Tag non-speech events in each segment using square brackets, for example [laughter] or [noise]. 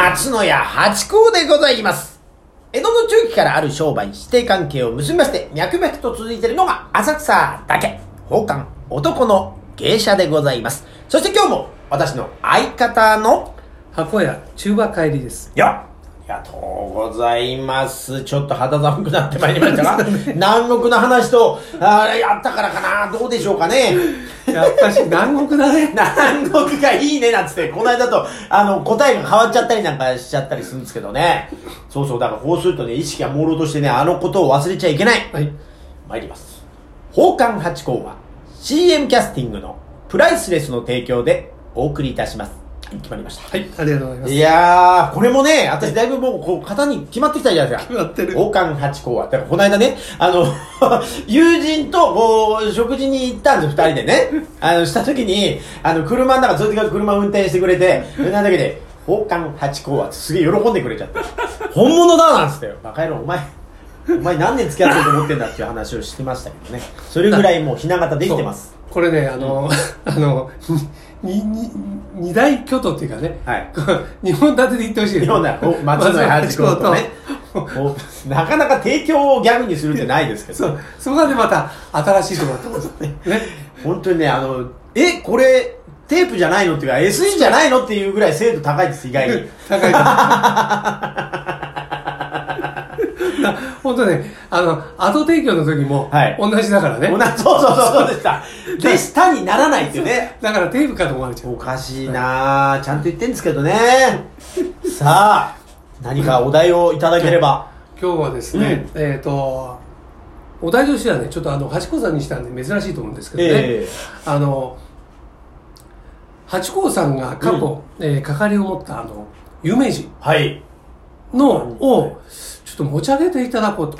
松野屋八甲でございます。江戸の中期からある商売に指定関係を結びまして、脈々と続いているのが浅草だけ。宝冠男の芸者でございます。そして今日も私の相方の、箱屋中馬帰りです。よっがとうございます。ちょっと肌寒くなってまいりましたが、[laughs] 南国の話と、あーやったからかな、どうでしょうかね。やっぱし南国だね。[laughs] 南国がいいねなんつって、この間と、あの、答えが変わっちゃったりなんかしちゃったりするんですけどね。そうそう、だからこうするとね、意識が朦朧としてね、あのことを忘れちゃいけない。はい。参ります。宝冠八甲は CM キャスティングのプライスレスの提供でお送りいたします。はい決まりました。はい、ありがとうございます。いやー、これもね、私だいぶもう、こう、型に決まってきたじゃないですか。決まってる王冠八甲は。だからこの間ね、あの、[laughs] 友人と、こう、食事に行ったんですよ、二人でね。あの、した時に、あの、車の中、そいつが車運転してくれて、なんだけで、王冠八甲はってすげえ喜んでくれちゃって。本物だなんつってよ。バカ野郎、お前、お前何年付き合ってると思ってんだっていう話をしてましたけどね。それぐらいもうひな形できてます。これね、あの、[laughs] あの、に、に、二大巨頭っていうかね、はい。[laughs] 日本立てで言ってほしい日本だ、お松野屋八甲とね。おなかなか提供をギャグにするってないですけど。そう、そこがね、また新しいところだんですね。[laughs] ね。本当にね、あの、え、これ、テープじゃないのっていうか、SE じゃないのっていうぐらい精度高いです、意外に。[laughs] 高いな本当ね、あの、後提供の時も、はい同じだからね。同じそうそうそうそうでした。[laughs] でしたにならないっていうね。だからテープかと思われちゃう。おかしいなぁ。ちゃんと言ってんですけどね。さあ、何かお題をいただければ。今日はですね、えっ、と、お題としてはね、ちょっとあの、八甲さんにしたんで珍しいと思うんですけどね、ええあの、八甲さんが過去、えー係を持ったあの、有名人はい。の、を、と持ち上げていただこうと。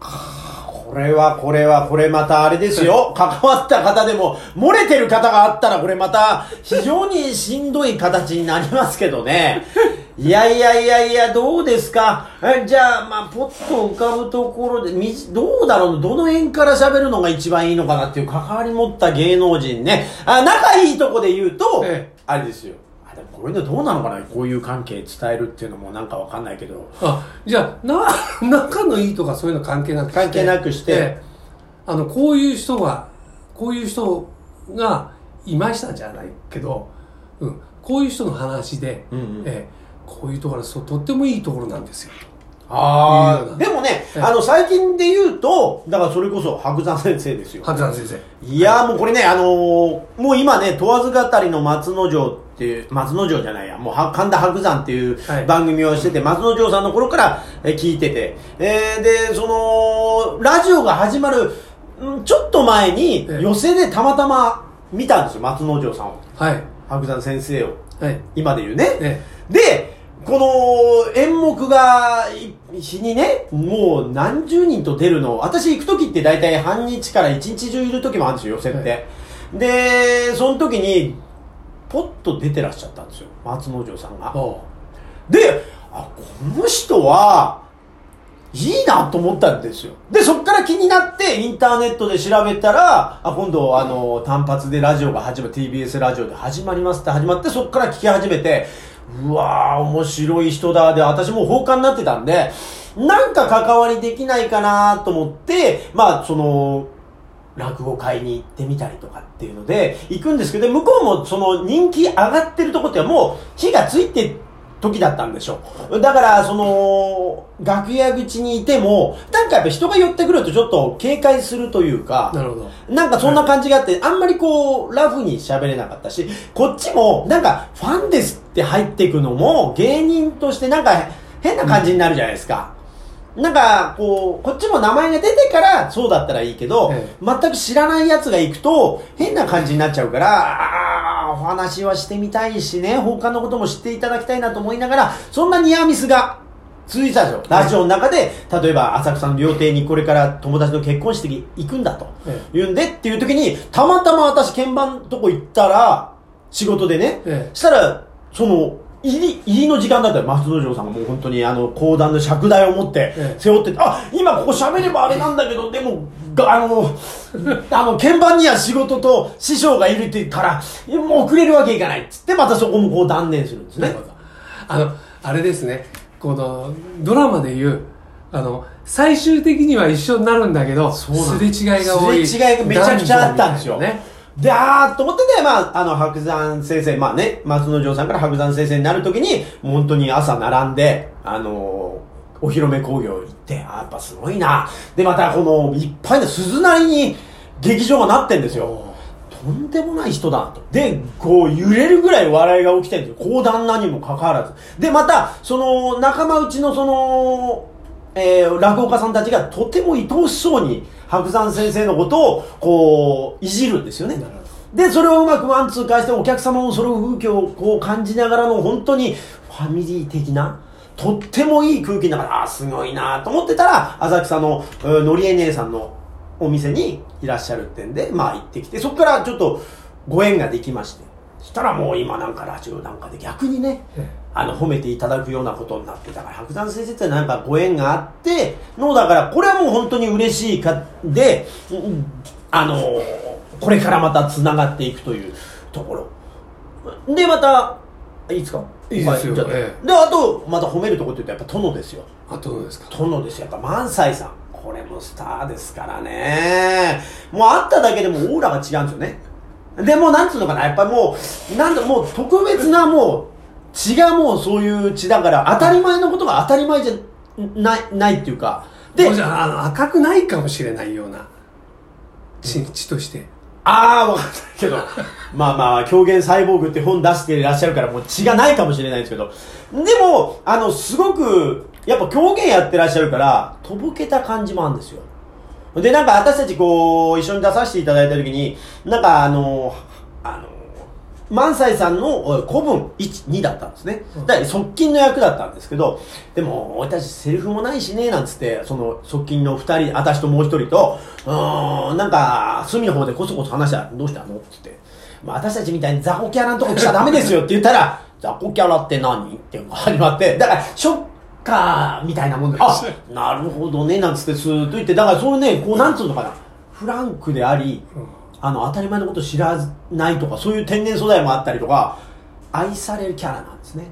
これは、これは、これまたあれですよ。関わった方でも、漏れてる方があったら、これまた、非常にしんどい形になりますけどね。[laughs] いやいやいやいや、どうですか？えじゃあ、まあ、ポッと浮かぶところで、みどうだろう？どの辺から喋るのが一番いいのかなっていう関わり持った芸能人ね。あ、仲いいとこで言うと、ええあれですよ。あ、でもこれでどうなのかなこういう関係伝えるっていうのもなんかわかんないけど。あ、じゃあ、な、[laughs] 仲のいいとかそういうの関係なくして。関係なくしてええあの、こういう人が、こういう人がいましたじゃないけど、うん、こういう人の話で、うんうんええこういうところはそうとってもいいところなんですよ。ああ、でもね、ええあの、最近で言うと、だからそれこそ白山先生ですよ。白山先生。いやーもうこれね、あのーもう今ね、問わず語りの松之丞っていう、松之丞じゃないや、もうは神田白山っていうはい番組をしてて、松之丞さんの頃からえー聞いてて、えー、で、その、ラジオが始まる、んちょっと前に、ええ寄席でたまたま見たんですよ、松之丞さんを。はい。白山先生を。はい。今で言うね。えで、この演目がい日にね、もう何十人と出るの、私行く時って大体半日から一日中いる時もあるんですよ、寄席って。で、その時に、ポッと出てらっしゃったんですよ、松之丞さんが。で、あ、この人は、いいなと思ったんですよ。で、そっから気になって、インターネットで調べたら、あ、今度、あの、単発でラジオが始まる、TBS ラジオで始まりますって始まって、そっから聞き始めて、うわー、面白い人だ。で、私も放課になってたんで、なんか関わりできないかなと思って、まあ、その、落語会に行ってみたりとかっていうので、行くんですけど、向こうもその人気上がってるとこってもう火がついて時だったんでしょう。だから、その、楽屋口にいても、なんかやっぱ人が寄ってくるとちょっと警戒するというか、なるほど。なんかそんな感じがあって、あんまりこう、ラフに喋れなかったし、こっちも、なんか、ファンですって入っていくのも、芸人としてなんか、変な感じになるじゃないですか。なんか、こう、こっちも名前が出てから、そうだったらいいけど、ええ全く知らない奴が行くと、変な感じになっちゃうから、お話はしてみたいしね、他のことも知っていただきたいなと思いながら、そんなニアミスが、続いてたんですよ。ラジオの中で、例えば浅草の料亭にこれから友達の結婚式に行くんだと。え言うんでっていう時に、たまたま私鍵盤のとこ行ったら、仕事でね、ええしたら、その、入り、入りの時間だったよ。松之丞さんがもう本当にあの、講談の尺台を持ってええ、背負ってて、あ、今ここ喋ればあれなんだけど、でも、が、あの、あの、鍵盤には仕事と師匠がいるって言うから、もう遅れるわけいかないっつって、またそこもこう断念するんですね。あのあれですね。このドラマでいうあの最終的には一緒になるんだけどす。れ違いが多い。すれ違いがめちゃくちゃあったんですよ。ねで、あーと思ってて、まあ、あの、白山先生、まあね、松之丞さんから白山先生になるときに、本当に朝並んで、あのお披露目興行行って、あーやっぱすごいな。で、またこの、いっぱいの鈴なりに劇場がなってんですよ。とんでもない人だと。で、こう揺れるぐらい笑いが起きてるんですよ。講談なにもかかわらず。で、また、その、仲間内のその、えー、落語家さんたちがとても愛おしそうに白山先生のことをこういじるんですよね。でそれをうまくワンツー返してお客様もその風景をこう感じながらの本当にファミリー的なとってもいい空気の中でああすごいなと思ってたら浅草のえーのりえ姉さんのお店にいらっしゃるってんでまあ行ってきてそこからちょっとご縁ができまして。そしたらもう今なんかラジオなんかで逆にねえあの、褒めていただくようなことになって、だから白山先生ってなんかご縁があっての、だから、これはもう本当に嬉しいか、で、うんあの、これからまた繋がっていくというところ。で、また、いいですかいいですよはじゃあえで、あと、また褒めるところって言うと、やっぱ殿ですよ。あとどうですか殿ですよ。やっぱ萬斎さん。これもスターですからね。もう会っただけでもオーラが違うんですよね。でもうなんつうのかな、やっぱもう、なんだ、もう特別なもう、血がもうそういう血だから、当たり前のことが当たり前じゃない、ないっていうか。でで、じゃああの赤くないかもしれないような血血としてああ、わかんないけど。[laughs] まあまあ、狂言サイボーグって本出していらっしゃるから、もう血がないかもしれないですけど。でも、あの、すごく、やっぱ狂言やってらっしゃるから、とぼけた感じもあるんですよ。で、なんか私たちこう、一緒に出させていただいた時に、なんかあの、あの、萬斎さんのお古文1、2だったんですね。だから側近の役だったんですけど、でも、俺たちセリフもないしね、なんつって、その側近の2人、私ともう1人と、うーん、なんか、隅の方でこそこそ話したら、どうしたの？って言って、まあ、私たちみたいに雑魚キャラのとこ来ちゃダメですよって言ったら、雑魚キャラって何？っていうのが始まって、だから、ショッカーみたいなもんで、あ、なるほどね、なんつってスーッと言って、だからそういうね、こう、なんつうのかな、フランクであり、あの、当たり前のこと知らないとか、そういう天然素材もあったりとか、愛されるキャラなんですね。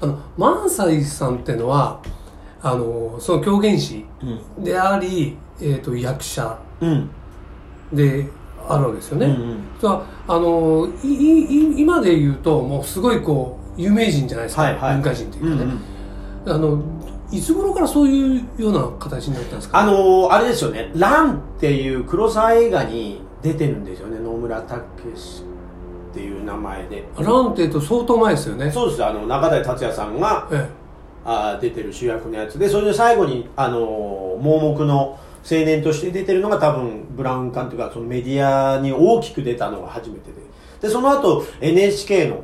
あの萬斎さんってのはあのその狂言師うん。であり、えー、と役者。うん。であるわけですよね、うんうん。あのいいい今で言うともうすごいこう有名人じゃないですか、はいはい。文化人というかね、うんうんあのいつ頃からそういうような形になったんですか？あのー、あれですよね、ランっていう黒沢映画に出てるんですよね、野村武史っていう名前で。ランっていうと相当前ですよね。そうです、あの、中台達也さんがえあー出てる主役のやつで、それで最後に、あのー、盲目の青年として出てるのが多分、ブラウン管というか、そのメディアに大きく出たのが初めてで。で、その後、NHK の、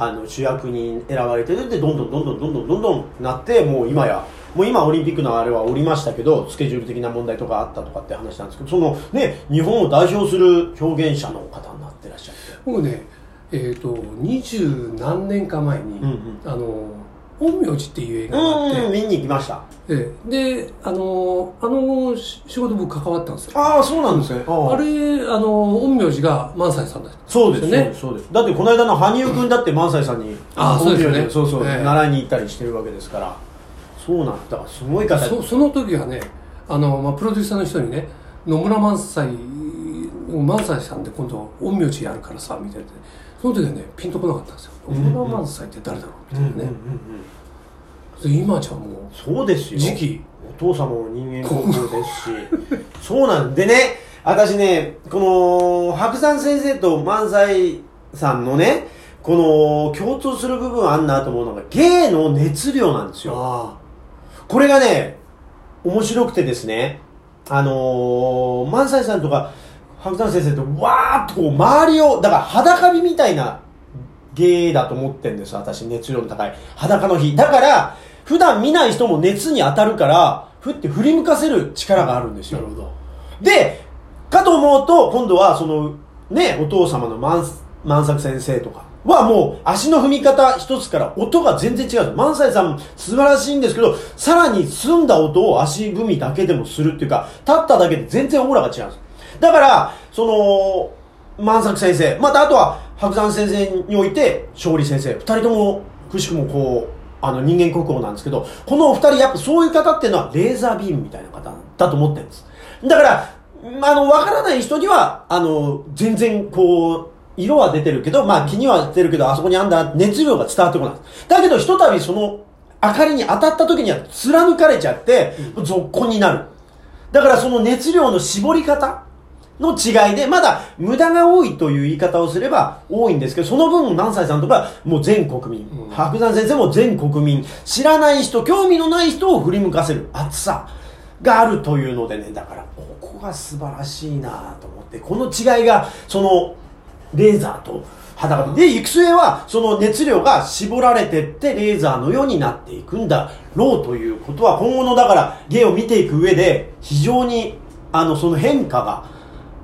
あの、主役に選ばれてで、どんどんどんどんどんどんどんどんなって、もう今や、もう今オリンピックのあれはおりましたけど、スケジュール的な問題とかあったとかって話なんですけど、そのね、日本を代表する表現者の方になってらっしゃって。僕ねえっ、と二十何年か前に、うんうんあの陰陽師っていう映画があって、うん、見に行きました。ええであのあのし仕事僕関わったんですよああ、そうなんですね。あれあの陰陽師が萬斎さんだそうですねね。そうです。だってこの間の羽生くんだって萬斎さんに、あそうですよねそうそう、ええ習いに行ったりしてるわけですから。そうなんだ。すごい方。そその時はねあの、まあ、プロデューサーの人にね野村萬斎萬斎さんで今度陰陽師やるからさみたいなその時はねピンとこなかったんですよ野村萬斎って誰だろうみたいなね、で今じゃもそうですよ。う時期お父様も人間国宝ですし。[laughs] そうなんでね、私ね、この、白山先生と萬斎さんのね、この、共通する部分あんなと思うのが、芸の熱量なんですよ。あこれがね、面白くてですね、あのー、萬斎さんとか、白山先生とわーっとこう周りを、だから裸火みたいな芸だと思ってんです私、熱量の高い。裸の火。だから、普段見ない人も熱に当たるから、ふって振り向かせる力があるんですよあなる。ほどで、かと思うと、今度はその、ね、お父様の万万作先生とかはもう足の踏み方一つから音が全然違う。萬斎さん素晴らしいんですけど、さらに澄んだ音を足踏みだけでもするっていうか、立っただけで全然オーラが違うんです。だから、その、万作先生、またあとは白山先生において勝利先生、二人ともくしくもこう、あの人間国宝なんですけど、このお二人やっぱそういう方っていうのはレーザービームみたいな方だと思ってるんです。だから、あの、わからない人には、あの、全然こう、色は出てるけど、まあ気には出るけど、あそこにあんだ、熱量が伝わってこない。だけど、ひとたびその明かりに当たった時には貫かれちゃって、続行になる。だからその熱量の絞り方の違いで、まだ無駄が多いという言い方をすれば多いんですけど、その分、南斎さんとかもう全国民、うん。白山先生も全国民、知らない人、興味のない人を振り向かせる熱さがあるというのでね、だからここが素晴らしいなと思って、この違いが、その、レーザーと裸で、行く末は、その熱量が絞られてって、レーザーのようになっていくんだろうということは、今後の、だから、芸を見ていく上で、非常に、あの、その変化が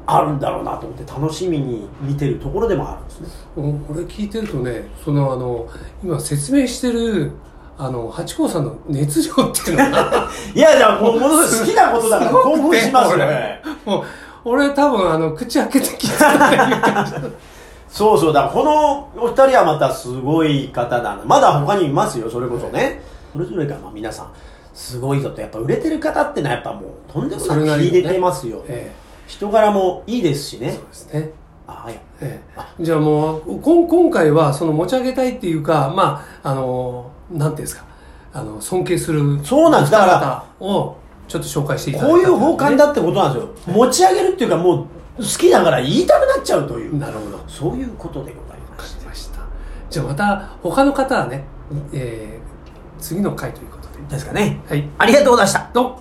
あるんだろうなと思って、楽しみに見てるところでもあるんですね。うんこれ聞いてるとねそのあの今説明してるあの八甲さんの熱量っていうのが [laughs] いや、じゃあ、もう、ものすごい好きなことだから、興奮しますよ [laughs] ね。もう俺多分あの口開けて聞いた [laughs] そうそう、だからこのお二人はまたすごい方だな。まだ他にいますよ、それこそね。それぞれがまあ皆さん、すごい人と、やっぱ売れてる方ってのはやっぱもう、とんでもなく秀でてますよ。え人柄もいいですしねえそう。ですねああ、いや。ええじゃあもうこん今回はその持ち上げたいっていうかまああのなんていうんですかあの尊敬するそうなんですだかをちょっと紹介していただいこういうた奉還だってことなんですよ。持ち上げるっていうか、もう、好きだから言いたくなっちゃうという。なるほどそういうことでございまわかす。りましたじゃあまた他の方はね、えー次の回ということでですかね。はいありがとうございました。どうも